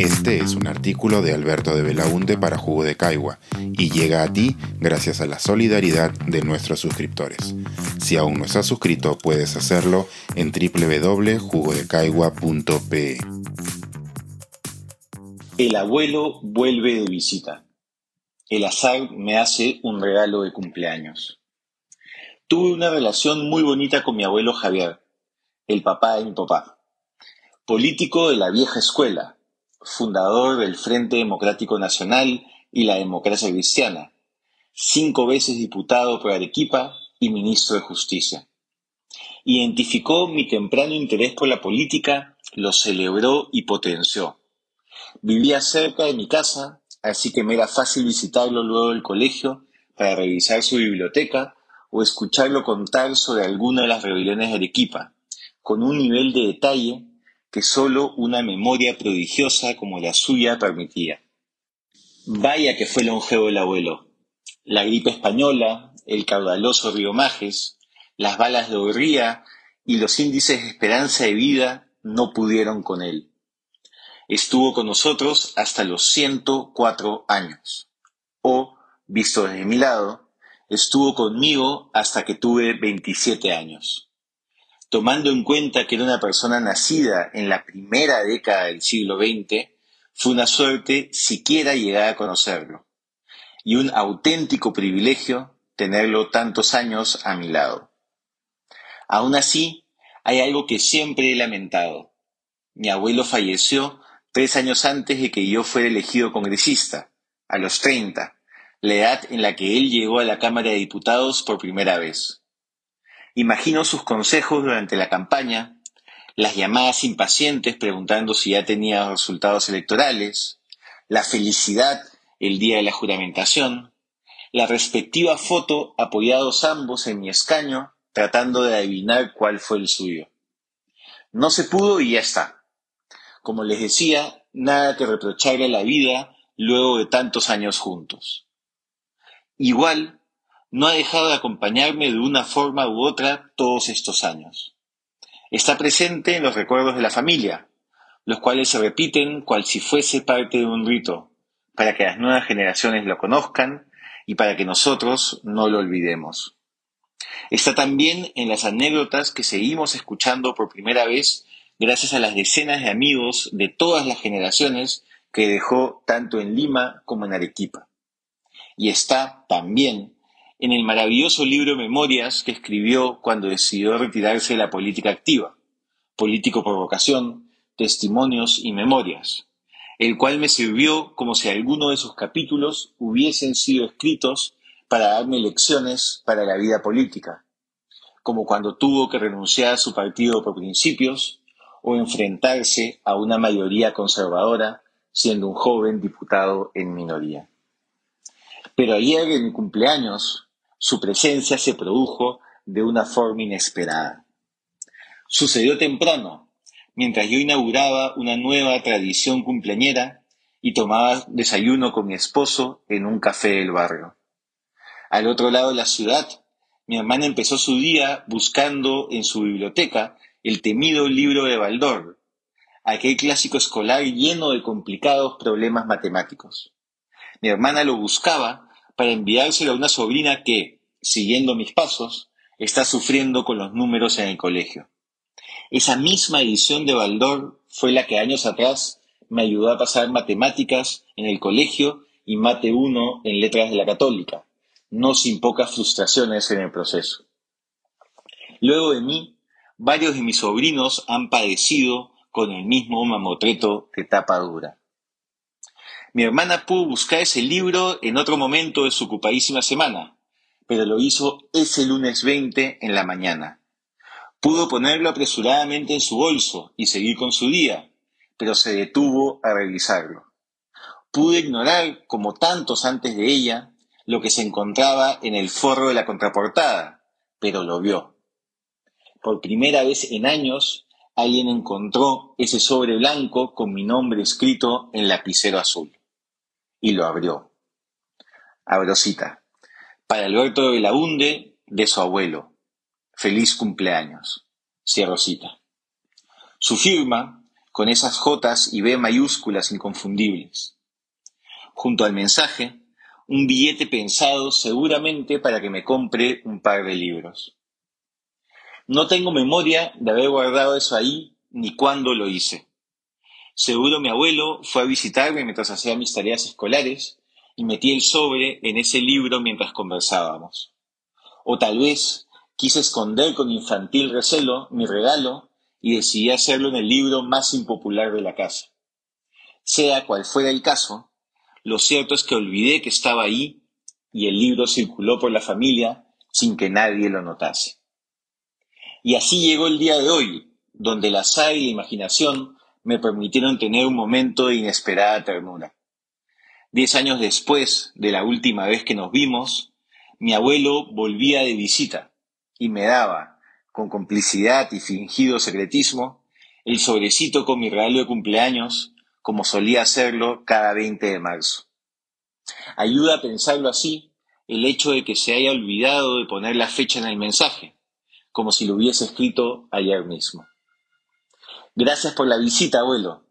Este es un artículo de Alberto de Belaunte para Jugo de Caigua y llega a ti gracias a la solidaridad de nuestros suscriptores. Si aún no estás suscrito, puedes hacerlo en www.jugodecaigua.pe. El abuelo vuelve de visita. El azar me hace un regalo de cumpleaños. Tuve una relación muy bonita con mi abuelo Javier, el papá de mi papá. Político de la vieja escuela, fundador del Frente Democrático Nacional y la Democracia Cristiana, cinco veces diputado por Arequipa y ministro de Justicia. Identificó mi temprano interés por la política, lo celebró y potenció. Vivía cerca de mi casa, así que me era fácil visitarlo luego del colegio para revisar su biblioteca o escucharlo contar sobre alguna de las rebeliones de Arequipa, con un nivel de detalle que sólo una memoria prodigiosa como la suya permitía. Vaya que fue longevo el abuelo. La gripe española, el caudaloso río Majes, las balas de Horría y los índices de esperanza de vida no pudieron con él. Estuvo con nosotros hasta los 104 años. O, visto desde mi lado, estuvo conmigo hasta que tuve 27 años tomando en cuenta que era una persona nacida en la primera década del siglo XX, fue una suerte siquiera llegar a conocerlo, y un auténtico privilegio tenerlo tantos años a mi lado. Aún así, hay algo que siempre he lamentado. Mi abuelo falleció tres años antes de que yo fuera elegido congresista, a los 30, la edad en la que él llegó a la Cámara de Diputados por primera vez. Imagino sus consejos durante la campaña, las llamadas impacientes preguntando si ya tenía resultados electorales, la felicidad el día de la juramentación, la respectiva foto apoyados ambos en mi escaño tratando de adivinar cuál fue el suyo. No se pudo y ya está. Como les decía, nada que reprocharle a la vida luego de tantos años juntos. Igual no ha dejado de acompañarme de una forma u otra todos estos años. Está presente en los recuerdos de la familia, los cuales se repiten cual si fuese parte de un rito, para que las nuevas generaciones lo conozcan y para que nosotros no lo olvidemos. Está también en las anécdotas que seguimos escuchando por primera vez gracias a las decenas de amigos de todas las generaciones que dejó tanto en Lima como en Arequipa. Y está también en el maravilloso libro Memorias que escribió cuando decidió retirarse de la política activa, Político por vocación, Testimonios y Memorias, el cual me sirvió como si alguno de sus capítulos hubiesen sido escritos para darme lecciones para la vida política, como cuando tuvo que renunciar a su partido por principios o enfrentarse a una mayoría conservadora siendo un joven diputado en minoría. Pero ayer en mi cumpleaños su presencia se produjo de una forma inesperada. Sucedió temprano, mientras yo inauguraba una nueva tradición cumpleañera y tomaba desayuno con mi esposo en un café del barrio. Al otro lado de la ciudad, mi hermana empezó su día buscando en su biblioteca el temido libro de Baldor, aquel clásico escolar lleno de complicados problemas matemáticos. Mi hermana lo buscaba para enviárselo a una sobrina que, siguiendo mis pasos, está sufriendo con los números en el colegio. Esa misma edición de Baldor fue la que años atrás me ayudó a pasar matemáticas en el colegio y mate 1 en letras de la católica, no sin pocas frustraciones en el proceso. Luego de mí, varios de mis sobrinos han padecido con el mismo mamotreto de tapa dura. Mi hermana pudo buscar ese libro en otro momento de su ocupadísima semana, pero lo hizo ese lunes 20 en la mañana. Pudo ponerlo apresuradamente en su bolso y seguir con su día, pero se detuvo a revisarlo. Pudo ignorar, como tantos antes de ella, lo que se encontraba en el forro de la contraportada, pero lo vio. Por primera vez en años, alguien encontró ese sobre blanco con mi nombre escrito en lapicero azul y lo abrió. Abro cita. Para Alberto de Belaunde, de su abuelo. Feliz cumpleaños. Cierro cita. Su firma, con esas J y B mayúsculas inconfundibles. Junto al mensaje, un billete pensado seguramente para que me compre un par de libros. No tengo memoria de haber guardado eso ahí ni cuándo lo hice. Seguro mi abuelo fue a visitarme mientras hacía mis tareas escolares y metí el sobre en ese libro mientras conversábamos. O tal vez quise esconder con infantil recelo mi regalo y decidí hacerlo en el libro más impopular de la casa. Sea cual fuera el caso, lo cierto es que olvidé que estaba ahí y el libro circuló por la familia sin que nadie lo notase. Y así llegó el día de hoy, donde la azar y la imaginación me permitieron tener un momento de inesperada ternura. Diez años después de la última vez que nos vimos, mi abuelo volvía de visita y me daba, con complicidad y fingido secretismo, el sobrecito con mi regalo de cumpleaños, como solía hacerlo cada 20 de marzo. Ayuda a pensarlo así el hecho de que se haya olvidado de poner la fecha en el mensaje, como si lo hubiese escrito ayer mismo. Gracias por la visita, abuelo.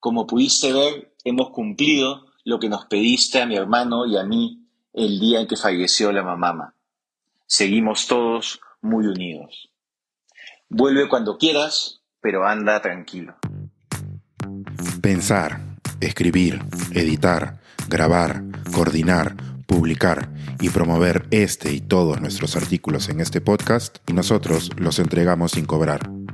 Como pudiste ver, hemos cumplido lo que nos pediste a mi hermano y a mí el día en que falleció la mamá. Seguimos todos muy unidos. Vuelve cuando quieras, pero anda tranquilo. Pensar, escribir, editar, grabar, coordinar, publicar y promover este y todos nuestros artículos en este podcast y nosotros los entregamos sin cobrar.